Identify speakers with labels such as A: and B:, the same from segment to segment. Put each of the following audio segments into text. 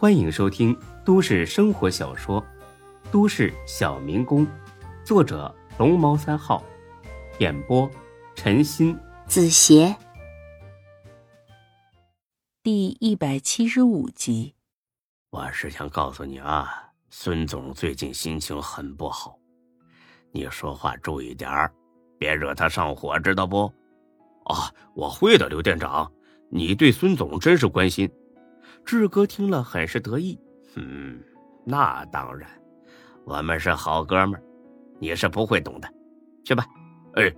A: 欢迎收听都市生活小说《都市小民工》，作者龙猫三号，演播陈鑫、
B: 子邪，
C: 第一百七十五集。
D: 我是想告诉你啊，孙总最近心情很不好，你说话注意点儿，别惹他上火，知道不？
E: 啊，我会的，刘店长，你对孙总真是关心。
D: 志哥听了很是得意，嗯，那当然，我们是好哥们儿，你是不会懂的，去吧。
E: 哎，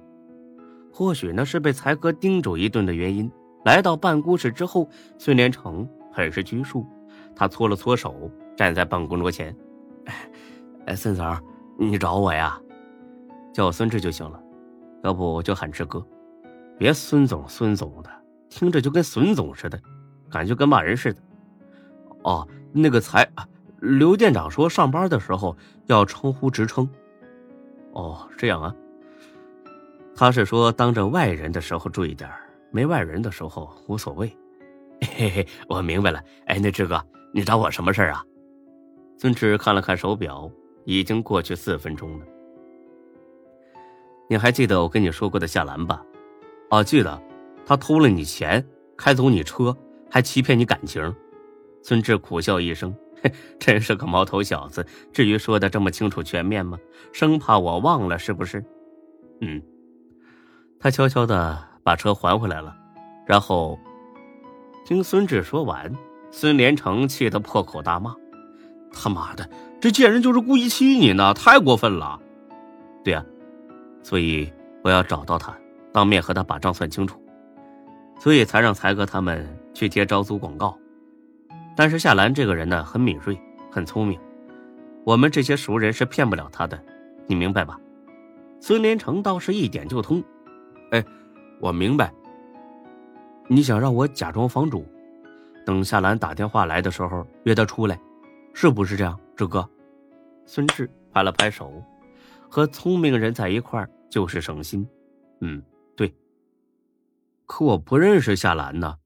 A: 或许呢是被才哥叮嘱一顿的原因，来到办公室之后，孙连成很是拘束，他搓了搓手，站在办公桌前。
D: 哎，孙总，你找我呀？
A: 叫我孙志就行了，要不就喊志哥，别孙总孙总的，听着就跟孙总似的，感觉跟骂人似的。哦，那个才，刘店长说上班的时候要称呼职称。哦，这样啊。他是说当着外人的时候注意点没外人的时候无所谓。
D: 嘿嘿，我明白了。哎，那志哥，你找我什么事啊？
A: 孙志看了看手表，已经过去四分钟了。你还记得我跟你说过的夏兰吧？哦，记得。他偷了你钱，开走你车，还欺骗你感情。孙志苦笑一声：“嘿，真是个毛头小子。至于说的这么清楚全面吗？生怕我忘了是不是？”嗯。他悄悄的把车还回来了，然后听孙志说完，孙连成气得破口大骂：“
E: 他妈的，这贱人就是故意气你呢！太过分了！”
A: 对呀，所以我要找到他，当面和他把账算清楚，所以才让才哥他们去贴招租广告。但是夏兰这个人呢，很敏锐，很聪明，我们这些熟人是骗不了她的，你明白吧？孙连成倒是一点就通，
E: 哎，我明白。
A: 你想让我假装房主，等夏兰打电话来的时候约她出来，是不是这样，志哥？孙志拍了拍手，和聪明人在一块就是省心。嗯，对。可我不认识夏兰呢，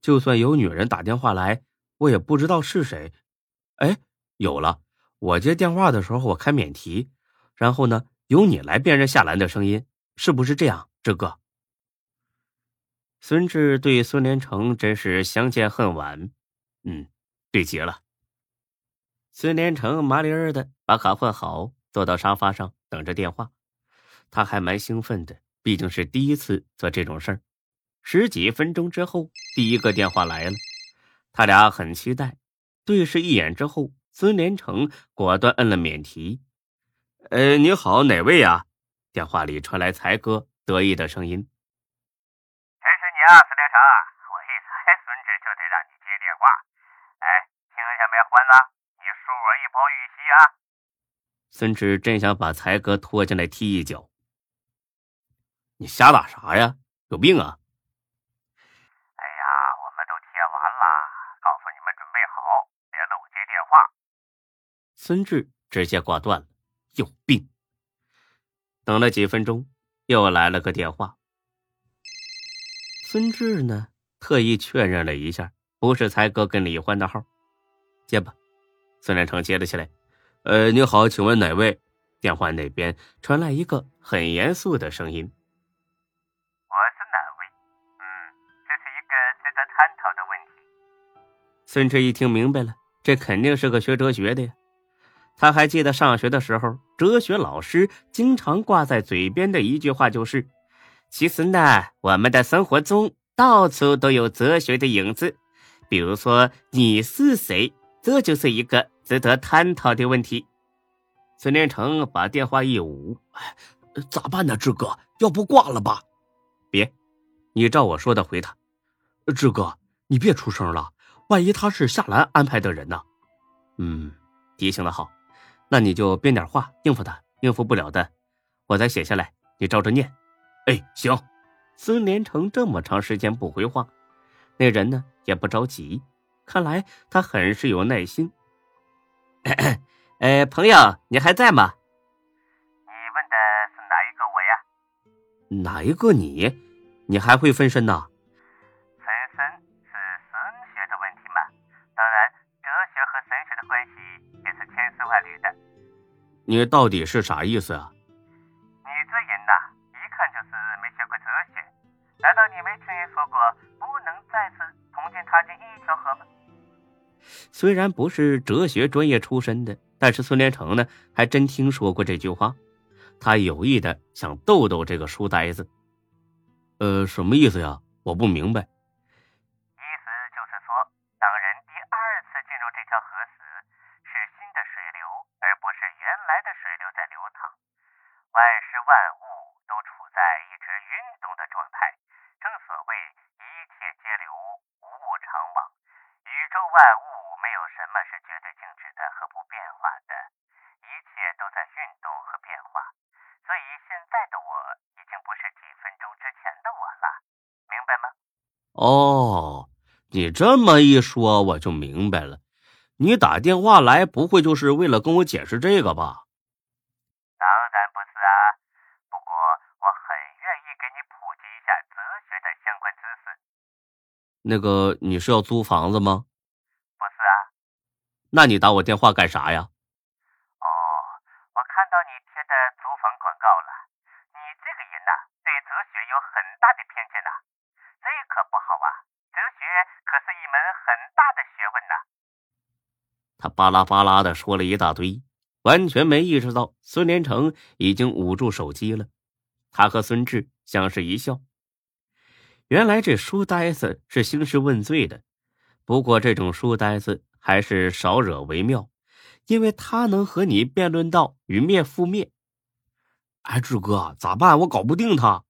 A: 就算有女人打电话来。我也不知道是谁，哎，有了！我接电话的时候，我开免提，然后呢，由你来辨认夏兰的声音，是不是这样，志哥？孙志对孙连成真是相见恨晚，嗯，对极了。孙连成麻利儿的把卡换好，坐到沙发上等着电话，他还蛮兴奋的，毕竟是第一次做这种事儿。十几分钟之后，第一个电话来了。他俩很期待，对视一眼之后，孙连成果断摁了免提。
E: “呃，你好，哪位呀？”
A: 电话里传来才哥得意的声音。
F: “真是你啊，孙连成！我一猜孙志就得让你接电话。哎，听见没，欢子？你输我一包玉溪啊！”
A: 孙志真想把才哥拖进来踢一脚。
E: “你瞎打啥呀？有病啊！”
A: 孙志直接挂断了，有病。等了几分钟，又来了个电话。孙志呢，特意确认了一下，不是才哥跟李欢的号。接吧，孙连成接了起来。
E: 呃，你好，请问哪位？
A: 电话那边传来一个很严肃的声音。
F: 我是哪位？嗯，这是一个值得探讨的问题。
A: 孙志一听明白了，这肯定是个学哲学的呀。他还记得上学的时候，哲学老师经常挂在嘴边的一句话就是：“其实呢，我们的生活中到处都有哲学的影子。比如说，你是谁？这就是一个值得探讨的问题。”孙连成把电话一捂：“
E: 哎，咋办呢，志哥？要不挂了吧？”“
A: 别，你照我说的回他。”“
E: 志哥，你别出声了，万一他是夏兰安排的人呢？”“
A: 嗯，提醒的好。”那你就编点话应付他，应付不了的，我再写下来，你照着念。
E: 哎，行。
A: 孙连成这么长时间不回话，那人呢也不着急，看来他很是有耐心。哎，朋友，你还在吗？
F: 你问的是哪一个我呀？
A: 哪一个你？你还会分身呢？你到底是啥意思啊？
F: 你这人呐，一看就是没学过哲学。难道你没听人说过不能再次同进踏进一条河吗？
A: 虽然不是哲学专业出身的，但是孙连成呢，还真听说过这句话。他有意的想逗逗这个书呆子。呃，什么意思呀？我不明白。
F: 意思就是说，当人第二次进入这条河时，是新的水流，而不是原来的水流在流淌。万事万物都处在一直运动的状态。正所谓一切皆流，无物常往。宇宙万物没有什么是绝对静止的和不变化的，一切都在运动和变化。所以现在的我已经不是几分钟之前的我了，明白吗？
A: 哦，你这么一说，我就明白了。你打电话来，不会就是为了跟我解释这个吧？
F: 当然不是啊，不过我很愿意给你普及一下哲学的相关知识。
A: 那个，你是要租房子吗？
F: 不是啊，
A: 那你打我电话干啥呀？
F: 哦，我看到你贴的租房广告了。你这个人呐、对哲学有很大的偏见呐、这可不好啊。哲学可是一门很大的学问呐、
A: 他巴拉巴拉的说了一大堆，完全没意识到孙连成已经捂住手机了。他和孙志相视一笑。原来这书呆子是兴师问罪的，不过这种书呆子还是少惹为妙，因为他能和你辩论到与灭覆灭。哎，志哥，咋办？我搞不定他。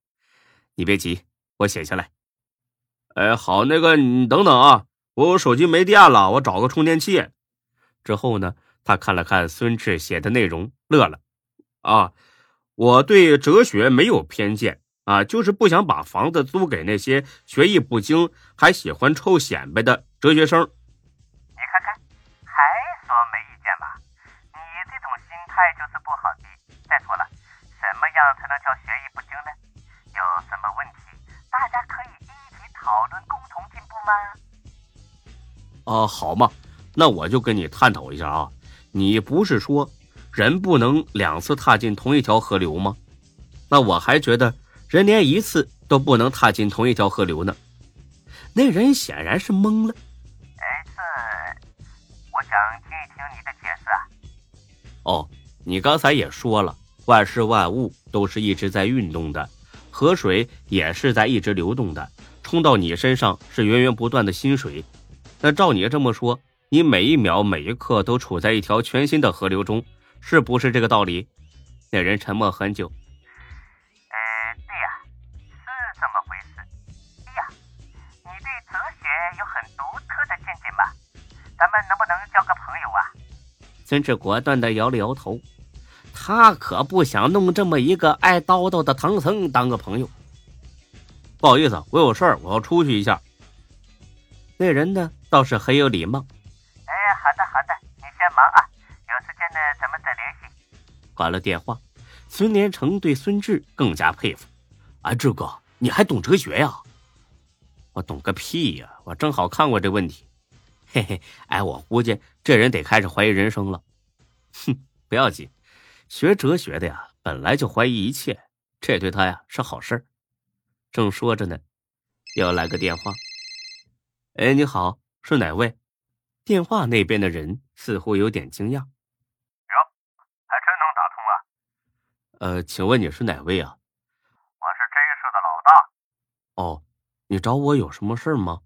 A: 你别急，我写下来。哎，好，那个你等等啊，我手机没电了，我找个充电器。之后呢，他看了看孙志写的内容，乐了。啊，我对哲学没有偏见啊，就是不想把房子租给那些学艺不精还喜欢臭显摆的哲学生。
F: 你看看，还说没意见吧？你这种心态就是不好
A: 啊，好嘛，那我就跟你探讨一下啊。你不是说人不能两次踏进同一条河流吗？那我还觉得人连一次都不能踏进同一条河流呢。那人显然是懵了。
F: 哎，这，我想听一听你的解释啊。
A: 哦，你刚才也说了，万事万物都是一直在运动的，河水也是在一直流动的，冲到你身上是源源不断的新水。那照你这么说，你每一秒每一刻都处在一条全新的河流中，是不是这个道理？那人沉默很久。
F: 呃，对呀，是这么回事。哎呀，你对哲学有很独特的见解吧？咱们能不能交个朋友啊？
A: 孙志果断的摇了摇头，他可不想弄这么一个爱叨叨的唐僧当个朋友。不好意思，我有事儿，我要出去一下。那人呢，倒是很有礼貌。
F: 哎，好的好的，你先忙啊，有时间呢咱们再联系。
A: 挂了电话，孙连成对孙志更加佩服。啊，志哥，你还懂哲学呀？我懂个屁呀！我正好看过这问题。嘿嘿，哎，我估计这人得开始怀疑人生了。哼，不要紧，学哲学的呀，本来就怀疑一切，这对他呀是好事儿。正说着呢，又来个电话。哎，你好，是哪位？电话那边的人似乎有点惊讶。
F: 哟还真能打通啊！
A: 呃，请问你是哪位啊？
F: 我是这市的老大。
A: 哦，你找我有什么事吗？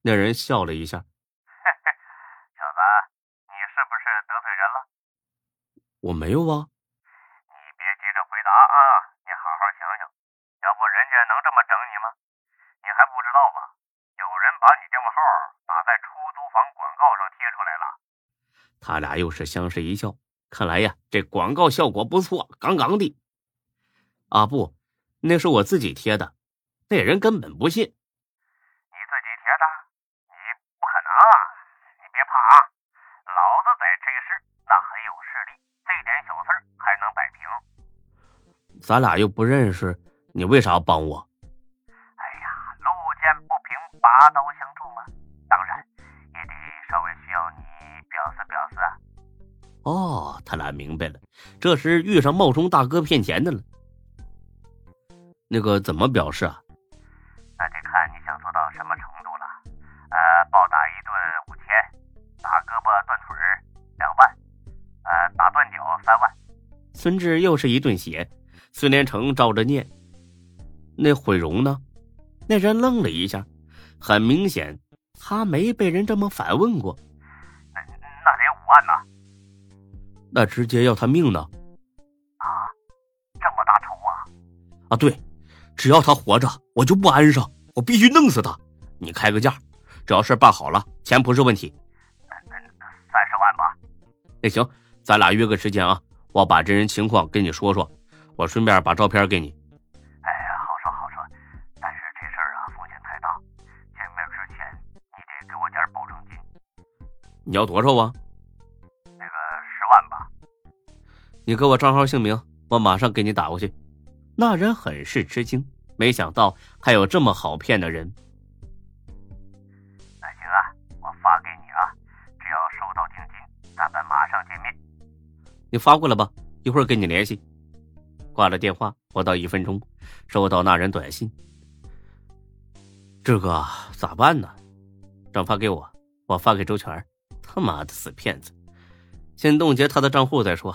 A: 那人笑了一下。
F: 嘿嘿小子，你是不是得罪人了？
A: 我没有啊。
F: 你别急着回答啊，你好好想想，要不人家能这么整你吗？你还不知道吧？有人把你电话号打在出租房广告上贴出来了。
A: 他俩又是相视一笑，看来呀，这广告效果不错，杠杠的。啊不，那是我自己贴的，那人根本不信。
F: 你自己贴的？你不可能啊！你别怕啊，老子在这市那很有势力，这点小事儿还能摆平。
A: 咱俩又不认识，你为啥要帮我？哦，他俩明白了，这时遇上冒充大哥骗钱的了。那个怎么表示啊？
F: 那得看你想做到什么程度了。呃，暴打一顿五千，打胳膊断腿两万，呃，打断脚三万。
A: 孙志又是一顿写，孙连成照着念。那毁容呢？那人愣了一下，很明显，他没被人这么反问过。
F: 那
A: 直接要他命呢？
F: 啊，这么大仇啊！
A: 啊，对，只要他活着，我就不安生，我必须弄死他。你开个价，只要事办好了，钱不是问题。
F: 三十万吧。
A: 那行，咱俩约个时间啊，我把这人情况跟你说说，我顺便把照片给你。你要多少啊？你给我账号姓名，我马上给你打过去。那人很是吃惊，没想到还有这么好骗的人。
F: 那行啊，我发给你啊，只要收到定金，咱们马上见面。
A: 你发过来吧，一会儿跟你联系。挂了电话，不到一分钟，收到那人短信。这个咋办呢？转发给我，我发给周全。他妈的死骗子！先冻结他的账户再说。